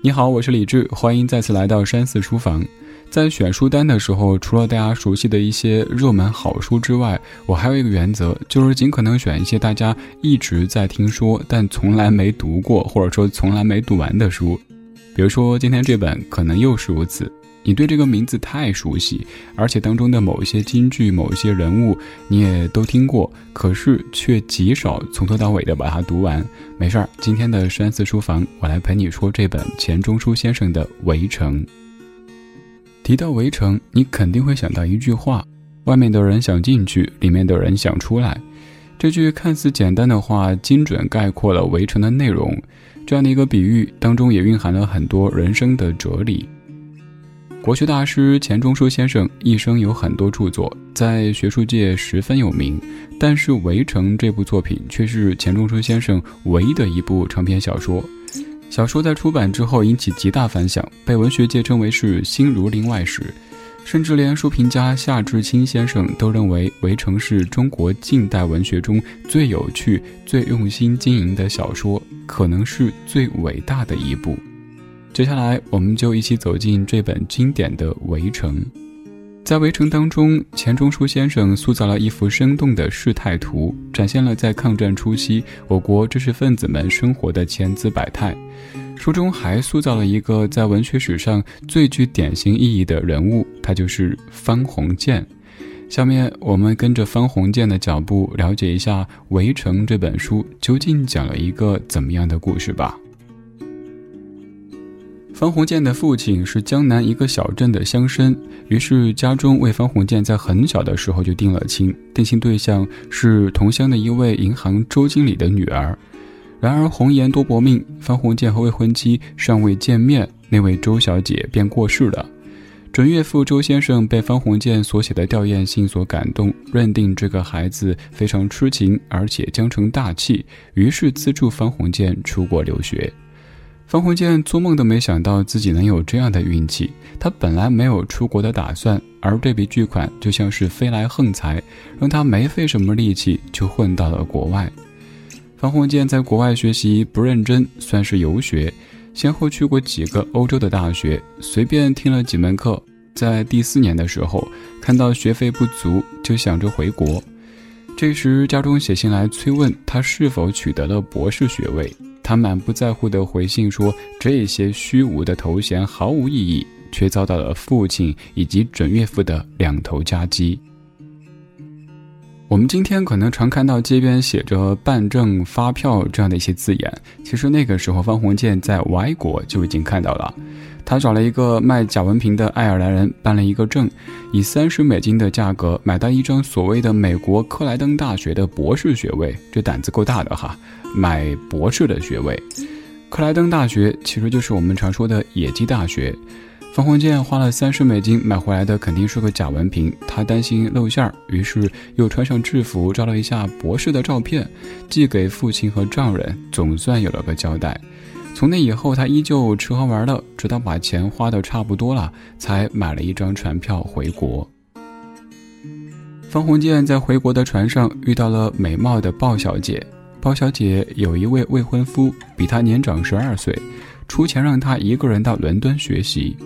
你好，我是李志，欢迎再次来到山寺书房。在选书单的时候，除了大家熟悉的一些热门好书之外，我还有一个原则，就是尽可能选一些大家一直在听说但从来没读过，或者说从来没读完的书。比如说今天这本，可能又是如此。你对这个名字太熟悉，而且当中的某一些金句、某一些人物你也都听过，可是却极少从头到尾的把它读完。没事儿，今天的山寺书房，我来陪你说这本钱钟书先生的《围城》。提到《围城》，你肯定会想到一句话：“外面的人想进去，里面的人想出来。”这句看似简单的话，精准概括了《围城》的内容。这样的一个比喻当中，也蕴含了很多人生的哲理。国学大师钱钟书先生一生有很多著作，在学术界十分有名。但是《围城》这部作品却是钱钟书先生唯一的一部长篇小说。小说在出版之后引起极大反响，被文学界称为是新儒林外史。甚至连书评家夏志清先生都认为，《围城》是中国近代文学中最有趣、最用心经营的小说，可能是最伟大的一部。接下来，我们就一起走进这本经典的《围城》。在《围城》当中，钱钟书先生塑造了一幅生动的事态图，展现了在抗战初期我国知识分子们生活的千姿百态。书中还塑造了一个在文学史上最具典型意义的人物，他就是方鸿渐。下面，我们跟着方鸿渐的脚步，了解一下《围城》这本书究竟讲了一个怎么样的故事吧。方鸿渐的父亲是江南一个小镇的乡绅，于是家中为方鸿渐在很小的时候就定了亲，定亲对象是同乡的一位银行周经理的女儿。然而红颜多薄命，方鸿渐和未婚妻尚未见面，那位周小姐便过世了。准岳父周先生被方鸿渐所写的吊唁信所感动，认定这个孩子非常痴情，而且将成大器，于是资助方鸿渐出国留学。方鸿渐做梦都没想到自己能有这样的运气。他本来没有出国的打算，而这笔巨款就像是飞来横财，让他没费什么力气就混到了国外。方鸿渐在国外学习不认真，算是游学，先后去过几个欧洲的大学，随便听了几门课。在第四年的时候，看到学费不足，就想着回国。这时家中写信来催问他是否取得了博士学位。他满不在乎的回信说：“这些虚无的头衔毫无意义。”却遭到了父亲以及准岳父的两头夹击。我们今天可能常看到街边写着“办证发票”这样的一些字眼，其实那个时候方鸿渐在外国就已经看到了。他找了一个卖假文凭的爱尔兰人办了一个证，以三十美金的价格买到一张所谓的美国克莱登大学的博士学位，这胆子够大的哈！买博士的学位，克莱登大学其实就是我们常说的野鸡大学。方鸿渐花了三十美金买回来的肯定是个假文凭，他担心露馅儿，于是又穿上制服照了一下博士的照片，寄给父亲和丈人，总算有了个交代。从那以后，他依旧吃喝玩乐，直到把钱花的差不多了，才买了一张船票回国。方鸿渐在回国的船上遇到了美貌的鲍小姐，鲍小姐有一位未婚夫，比她年长十二岁，出钱让他一个人到伦敦学习。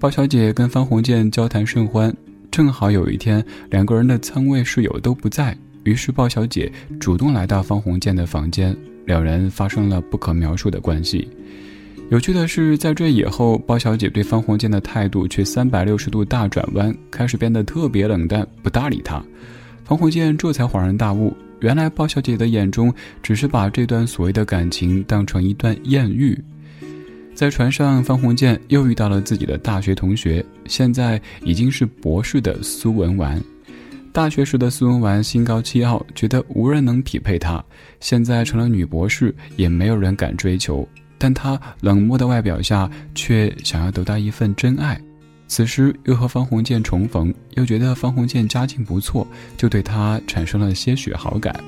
鲍小姐跟方鸿渐交谈甚欢，正好有一天两个人的舱位室友都不在，于是鲍小姐主动来到方鸿渐的房间。两人发生了不可描述的关系。有趣的是，在这以后，包小姐对方鸿渐的态度却三百六十度大转弯，开始变得特别冷淡，不搭理他。方鸿渐这才恍然大悟，原来包小姐的眼中只是把这段所谓的感情当成一段艳遇。在船上，方鸿渐又遇到了自己的大学同学，现在已经是博士的苏文纨。大学时的苏文纨心高气傲，觉得无人能匹配她。现在成了女博士，也没有人敢追求。但她冷漠的外表下，却想要得到一份真爱。此时又和方鸿渐重逢，又觉得方鸿渐家境不错，就对他产生了些许好感。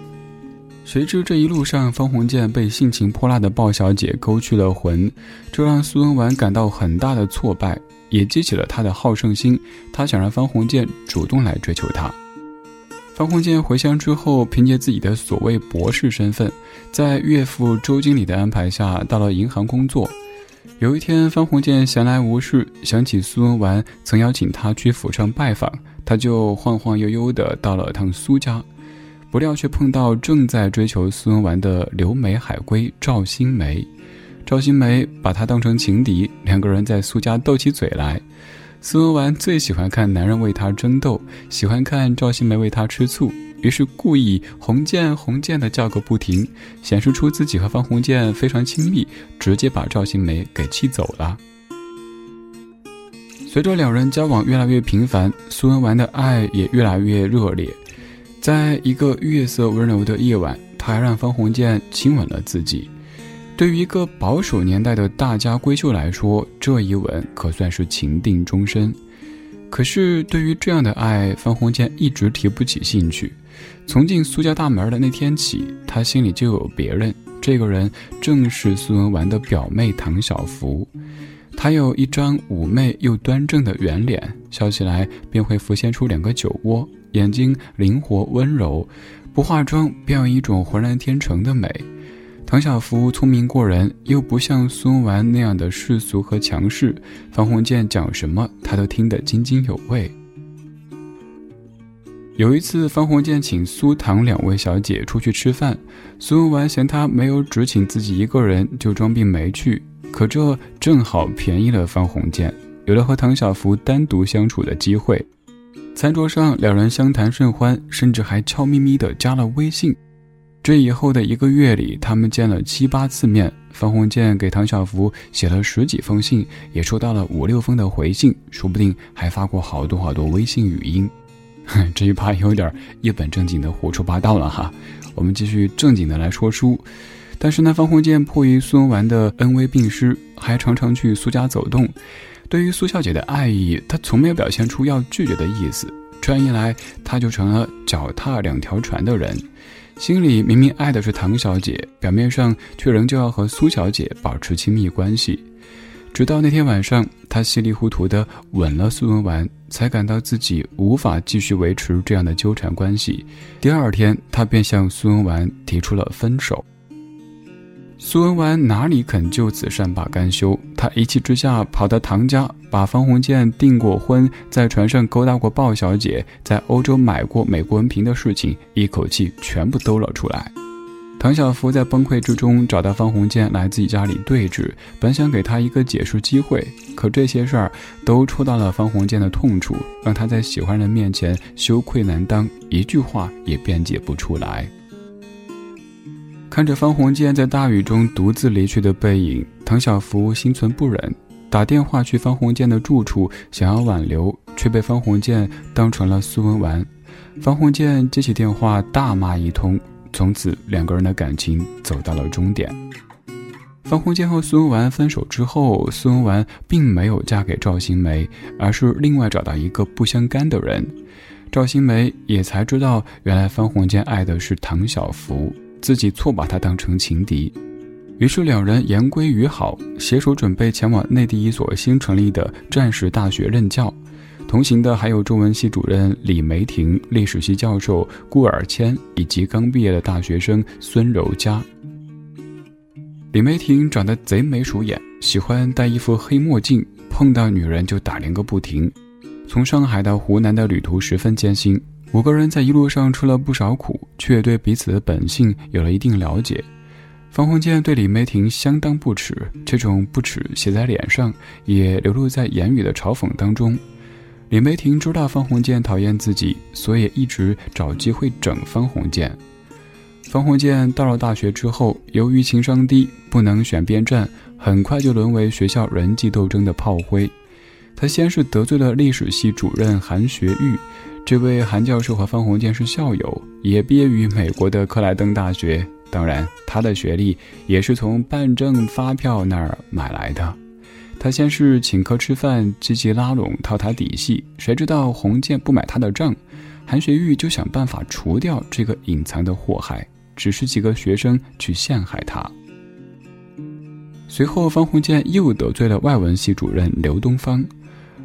谁知这一路上，方鸿渐被性情泼辣的鲍小姐勾去了魂，这让苏文纨感到很大的挫败，也激起了他的好胜心。他想让方鸿渐主动来追求她。方鸿渐回乡之后，凭借自己的所谓博士身份，在岳父周经理的安排下，到了银行工作。有一天，方鸿渐闲来无事，想起苏文纨曾邀请他去府上拜访，他就晃晃悠悠地到了趟苏家，不料却碰到正在追求苏文纨的留美海归赵新梅。赵新梅把他当成情敌，两个人在苏家斗起嘴来。苏文纨最喜欢看男人为她争斗，喜欢看赵新梅为她吃醋，于是故意“红剑红剑”的叫个不停，显示出自己和方鸿渐非常亲密，直接把赵新梅给气走了。随着两人交往越来越频繁，苏文纨的爱也越来越热烈。在一个月色温柔的夜晚，他还让方鸿渐亲吻了自己。对于一个保守年代的大家闺秀来说，这一吻可算是情定终身。可是，对于这样的爱，方鸿渐一直提不起兴趣。从进苏家大门的那天起，他心里就有别人。这个人正是苏文纨的表妹唐晓芙。她有一张妩媚又端正的圆脸，笑起来便会浮现出两个酒窝，眼睛灵活温柔，不化妆便有一种浑然天成的美。唐晓芙聪明过人，又不像苏文纨那样的世俗和强势。方鸿渐讲什么，他都听得津津有味。有一次，方鸿渐请苏唐两位小姐出去吃饭，苏文纨嫌他没有只请自己一个人，就装病没去。可这正好便宜了方鸿渐，有了和唐晓芙单独相处的机会。餐桌上，两人相谈甚欢，甚至还悄咪咪地加了微信。这以后的一个月里，他们见了七八次面。方鸿渐给唐晓芙写了十几封信，也收到了五六封的回信，说不定还发过好多好多微信语音。这一趴有点一本正经的胡说八道了哈。我们继续正经的来说书。但是呢，方鸿渐迫于苏文纨的恩威并施，还常常去苏家走动。对于苏小姐的爱意，他从没有表现出要拒绝的意思。这样一来，他就成了脚踏两条船的人。心里明明爱的是唐小姐，表面上却仍旧要和苏小姐保持亲密关系。直到那天晚上，他稀里糊涂地吻了苏文纨，才感到自己无法继续维持这样的纠缠关系。第二天，他便向苏文纨提出了分手。苏文纨哪里肯就此善罢甘休？他一气之下跑到唐家，把方鸿渐订过婚、在船上勾搭过鲍小姐、在欧洲买过美国文凭的事情一口气全部兜了出来。唐晓芙在崩溃之中找到方鸿渐来自己家里对峙，本想给他一个解释机会，可这些事儿都戳到了方鸿渐的痛处，让他在喜欢人面前羞愧难当，一句话也辩解不出来。看着方鸿渐在大雨中独自离去的背影，唐晓芙心存不忍，打电话去方鸿渐的住处，想要挽留，却被方鸿渐当成了苏文纨。方鸿渐接起电话，大骂一通，从此两个人的感情走到了终点。方鸿渐和苏文纨分手之后，苏文纨并没有嫁给赵新梅，而是另外找到一个不相干的人。赵新梅也才知道，原来方鸿渐爱的是唐晓芙。自己错把他当成情敌，于是两人言归于好，携手准备前往内地一所新成立的战时大学任教。同行的还有中文系主任李梅婷、历史系教授顾尔谦以及刚毕业的大学生孙柔嘉。李梅婷长得贼眉鼠眼，喜欢戴一副黑墨镜，碰到女人就打量个不停。从上海到湖南的旅途十分艰辛。五个人在一路上吃了不少苦，却对彼此的本性有了一定了解。方鸿渐对李梅婷相当不耻，这种不耻写在脸上，也流露在言语的嘲讽当中。李梅婷知道方鸿渐讨厌自己，所以一直找机会整方鸿渐。方鸿渐到了大学之后，由于情商低，不能选边站，很快就沦为学校人际斗争的炮灰。他先是得罪了历史系主任韩学玉。这位韩教授和方鸿渐是校友，也毕业于美国的克莱登大学。当然，他的学历也是从办证发票那儿买来的。他先是请客吃饭，积极拉拢套他底细，谁知道鸿渐不买他的账，韩学玉就想办法除掉这个隐藏的祸害，指示几个学生去陷害他。随后，方鸿渐又得罪了外文系主任刘东方。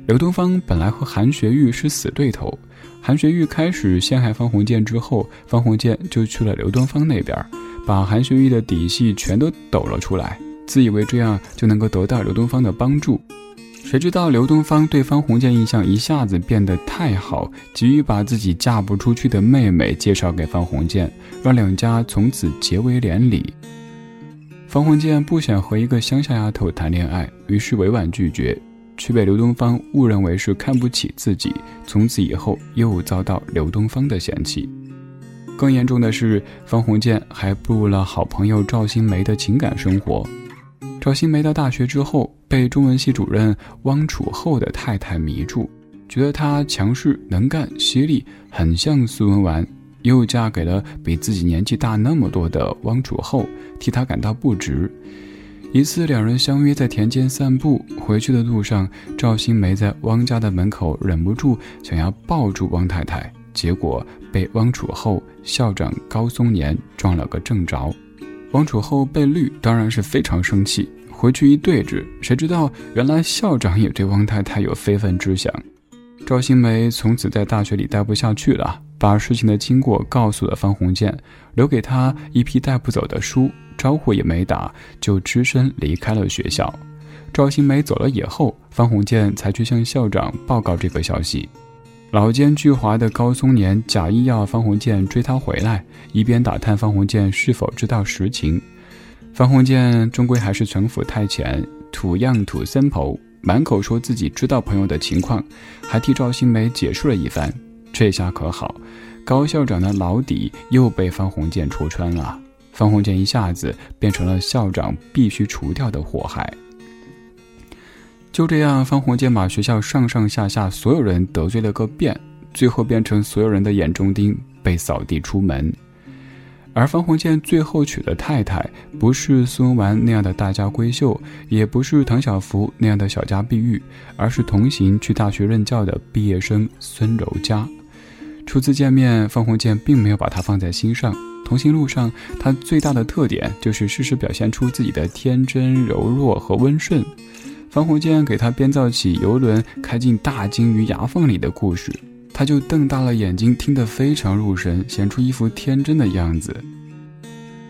刘东方本来和韩学玉是死对头。韩学玉开始陷害方鸿渐之后，方鸿渐就去了刘东方那边，把韩学玉的底细全都抖了出来。自以为这样就能够得到刘东方的帮助。谁知道刘东方对方鸿渐印象一下子变得太好，急于把自己嫁不出去的妹妹介绍给方鸿渐，让两家从此结为连理。方鸿渐不想和一个乡下丫头谈恋爱，于是委婉拒绝，却被刘东方误认为是看不起自己，从此以后又遭到刘东方的嫌弃。更严重的是，方鸿渐还步入了好朋友赵新梅的情感生活。赵新梅到大学之后，被中文系主任汪楚厚的太太迷住，觉得她强势能干、犀利，很像苏文纨，又嫁给了比自己年纪大那么多的汪楚厚，替她感到不值。一次，两人相约在田间散步，回去的路上，赵新梅在汪家的门口忍不住想要抱住汪太太，结果被汪楚厚校长高松年撞了个正着。汪楚厚被绿，当然是非常生气。回去一对质，谁知道原来校长也对汪太太有非分之想。赵新梅从此在大学里待不下去了，把事情的经过告诉了方鸿渐，留给他一批带不走的书，招呼也没打，就只身离开了学校。赵新梅走了以后，方鸿渐才去向校长报告这个消息。老奸巨猾的高松年假意要方鸿渐追他回来，一边打探方鸿渐是否知道实情。方鸿渐终归还是城府太浅，土样土森婆，满口说自己知道朋友的情况，还替赵新梅解释了一番。这下可好，高校长的老底又被方鸿渐戳穿了。方鸿渐一下子变成了校长必须除掉的祸害。就这样，方鸿渐把学校上上下下所有人得罪了个遍，最后变成所有人的眼中钉，被扫地出门。而方鸿渐最后娶的太太，不是苏文那样的大家闺秀，也不是唐晓芙那样的小家碧玉，而是同行去大学任教的毕业生孙柔嘉。初次见面，方鸿渐并没有把她放在心上。同行路上，他最大的特点就是适时表现出自己的天真、柔弱和温顺。方鸿渐给他编造起游轮开进大鲸鱼牙缝里的故事。他就瞪大了眼睛，听得非常入神，显出一副天真的样子。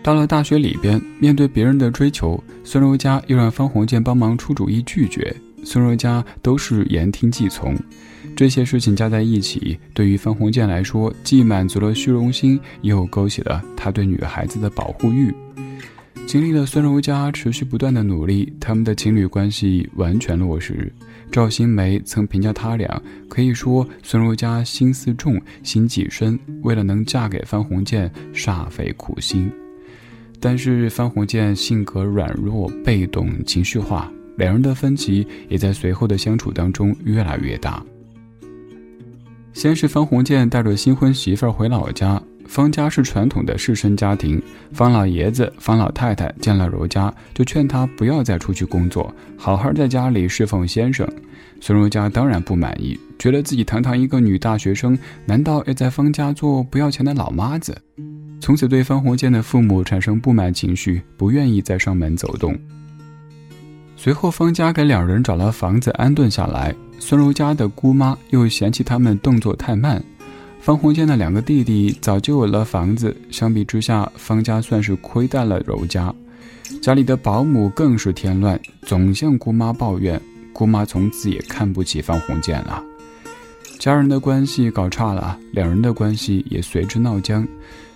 到了大学里边，面对别人的追求，孙柔嘉又让方鸿渐帮忙出主意拒绝。孙柔嘉都是言听计从。这些事情加在一起，对于方鸿渐来说，既满足了虚荣心，又勾起了他对女孩子的保护欲。经历了孙柔嘉持续不断的努力，他们的情侣关系完全落实。赵新梅曾评价他俩，可以说孙柔嘉心思重，心计深，为了能嫁给方鸿渐，煞费苦心。但是方鸿渐性格软弱、被动、情绪化，两人的分歧也在随后的相处当中越来越大。先是方鸿渐带着新婚媳妇儿回老家。方家是传统的士绅家庭，方老爷子、方老太太见了柔家，就劝他不要再出去工作，好好在家里侍奉先生。孙柔嘉当然不满意，觉得自己堂堂一个女大学生，难道要在方家做不要钱的老妈子？从此对方鸿渐的父母产生不满情绪，不愿意再上门走动。随后，方家给两人找了房子安顿下来，孙柔家的姑妈又嫌弃他们动作太慢。方鸿渐的两个弟弟早就有了房子，相比之下，方家算是亏待了柔家。家里的保姆更是添乱，总向姑妈抱怨。姑妈从此也看不起方鸿渐了。家人的关系搞差了，两人的关系也随之闹僵。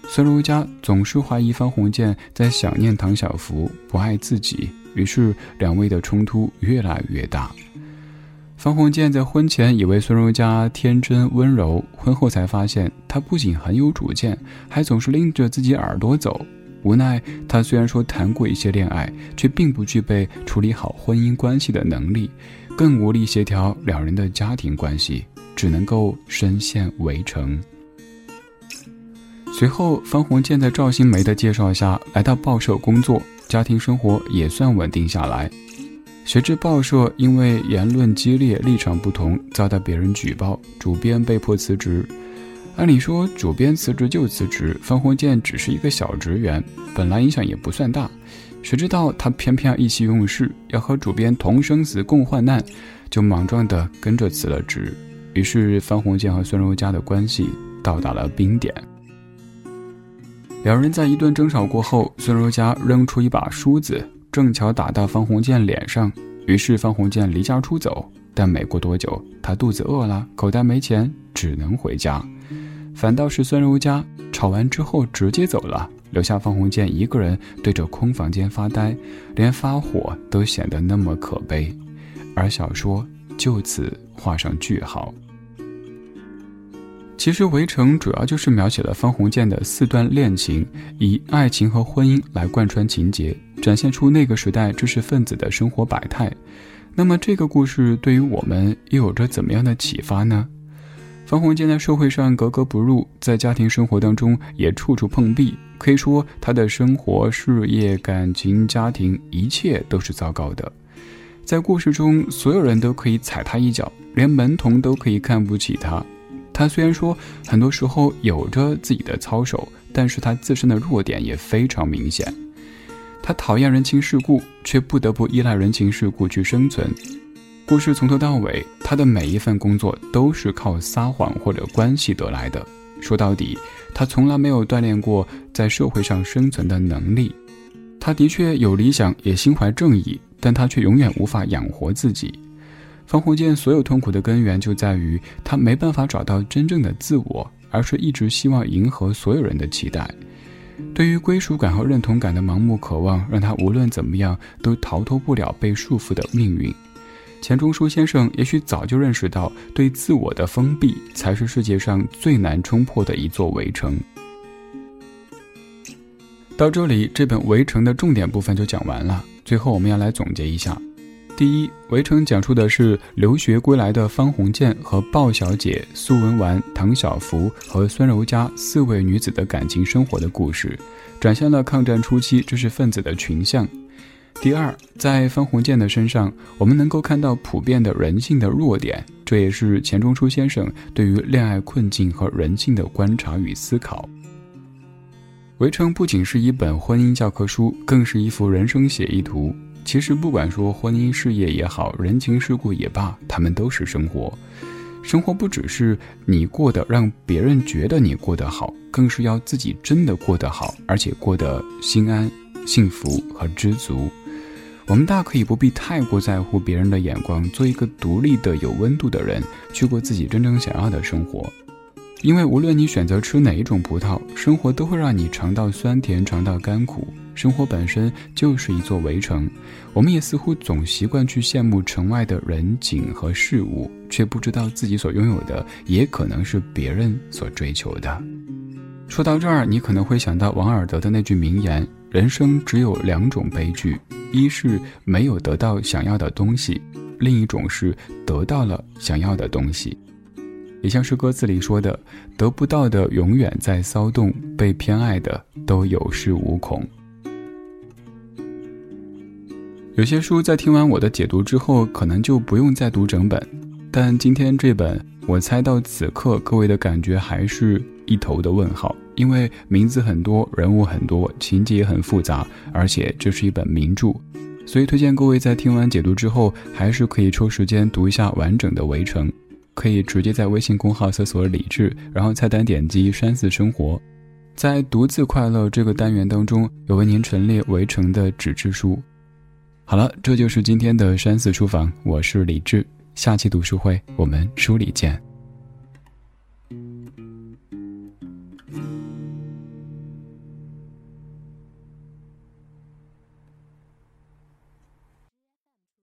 孙柔家总是怀疑方鸿渐在想念唐晓芙，不爱自己，于是两位的冲突越来越大。方鸿渐在婚前以为孙柔嘉天真温柔，婚后才发现她不仅很有主见，还总是拎着自己耳朵走。无奈，他虽然说谈过一些恋爱，却并不具备处理好婚姻关系的能力，更无力协调两人的家庭关系，只能够深陷围城。随后，方鸿渐在赵新梅的介绍下来到报社工作，家庭生活也算稳定下来。谁知报社因为言论激烈、立场不同，遭到别人举报，主编被迫辞职。按理说，主编辞职就辞职，方鸿渐只是一个小职员，本来影响也不算大。谁知道他偏偏意气用事，要和主编同生死、共患难，就莽撞地跟着辞了职。于是，方鸿渐和孙柔嘉的关系到达了冰点。两人在一顿争吵过后，孙柔嘉扔出一把梳子。正巧打到方鸿渐脸上，于是方鸿渐离家出走。但没过多久，他肚子饿了，口袋没钱，只能回家。反倒是孙柔家吵完之后直接走了，留下方鸿渐一个人对着空房间发呆，连发火都显得那么可悲。而小说就此画上句号。其实《围城》主要就是描写了方鸿渐的四段恋情，以爱情和婚姻来贯穿情节，展现出那个时代知识分子的生活百态。那么这个故事对于我们又有着怎么样的启发呢？方鸿渐在社会上格格不入，在家庭生活当中也处处碰壁，可以说他的生活、事业、感情、家庭一切都是糟糕的。在故事中，所有人都可以踩他一脚，连门童都可以看不起他。他虽然说很多时候有着自己的操守，但是他自身的弱点也非常明显。他讨厌人情世故，却不得不依赖人情世故去生存。故事从头到尾，他的每一份工作都是靠撒谎或者关系得来的。说到底，他从来没有锻炼过在社会上生存的能力。他的确有理想，也心怀正义，但他却永远无法养活自己。方鸿渐所有痛苦的根源就在于他没办法找到真正的自我，而是一直希望迎合所有人的期待。对于归属感和认同感的盲目渴望，让他无论怎么样都逃脱不了被束缚的命运。钱钟书先生也许早就认识到，对自我的封闭才是世界上最难冲破的一座围城。到这里，这本《围城》的重点部分就讲完了。最后，我们要来总结一下。第一，《围城》讲述的是留学归来的方鸿渐和鲍小姐、苏文纨、唐晓芙和孙柔嘉四位女子的感情生活的故事，展现了抗战初期知识分子的群像。第二，在方鸿渐的身上，我们能够看到普遍的人性的弱点，这也是钱钟书先生对于恋爱困境和人性的观察与思考。《围城》不仅是一本婚姻教科书，更是一幅人生写意图。其实，不管说婚姻、事业也好，人情世故也罢，他们都是生活。生活不只是你过得让别人觉得你过得好，更是要自己真的过得好，而且过得心安、幸福和知足。我们大可以不必太过在乎别人的眼光，做一个独立的、有温度的人，去过自己真正想要的生活。因为无论你选择吃哪一种葡萄，生活都会让你尝到酸甜，尝到甘苦。生活本身就是一座围城，我们也似乎总习惯去羡慕城外的人景和事物，却不知道自己所拥有的也可能是别人所追求的。说到这儿，你可能会想到王尔德的那句名言：“人生只有两种悲剧，一是没有得到想要的东西，另一种是得到了想要的东西。”也像是歌词里说的：“得不到的永远在骚动，被偏爱的都有恃无恐。”有些书在听完我的解读之后，可能就不用再读整本。但今天这本，我猜到此刻各位的感觉还是一头的问号，因为名字很多，人物很多，情节也很复杂，而且这是一本名著，所以推荐各位在听完解读之后，还是可以抽时间读一下完整的《围城》。可以直接在微信公号搜索“李智”，然后菜单点击“山寺生活”，在“独自快乐”这个单元当中，有为您陈列围城的纸质书。好了，这就是今天的山寺书房，我是李智，下期读书会我们书里见。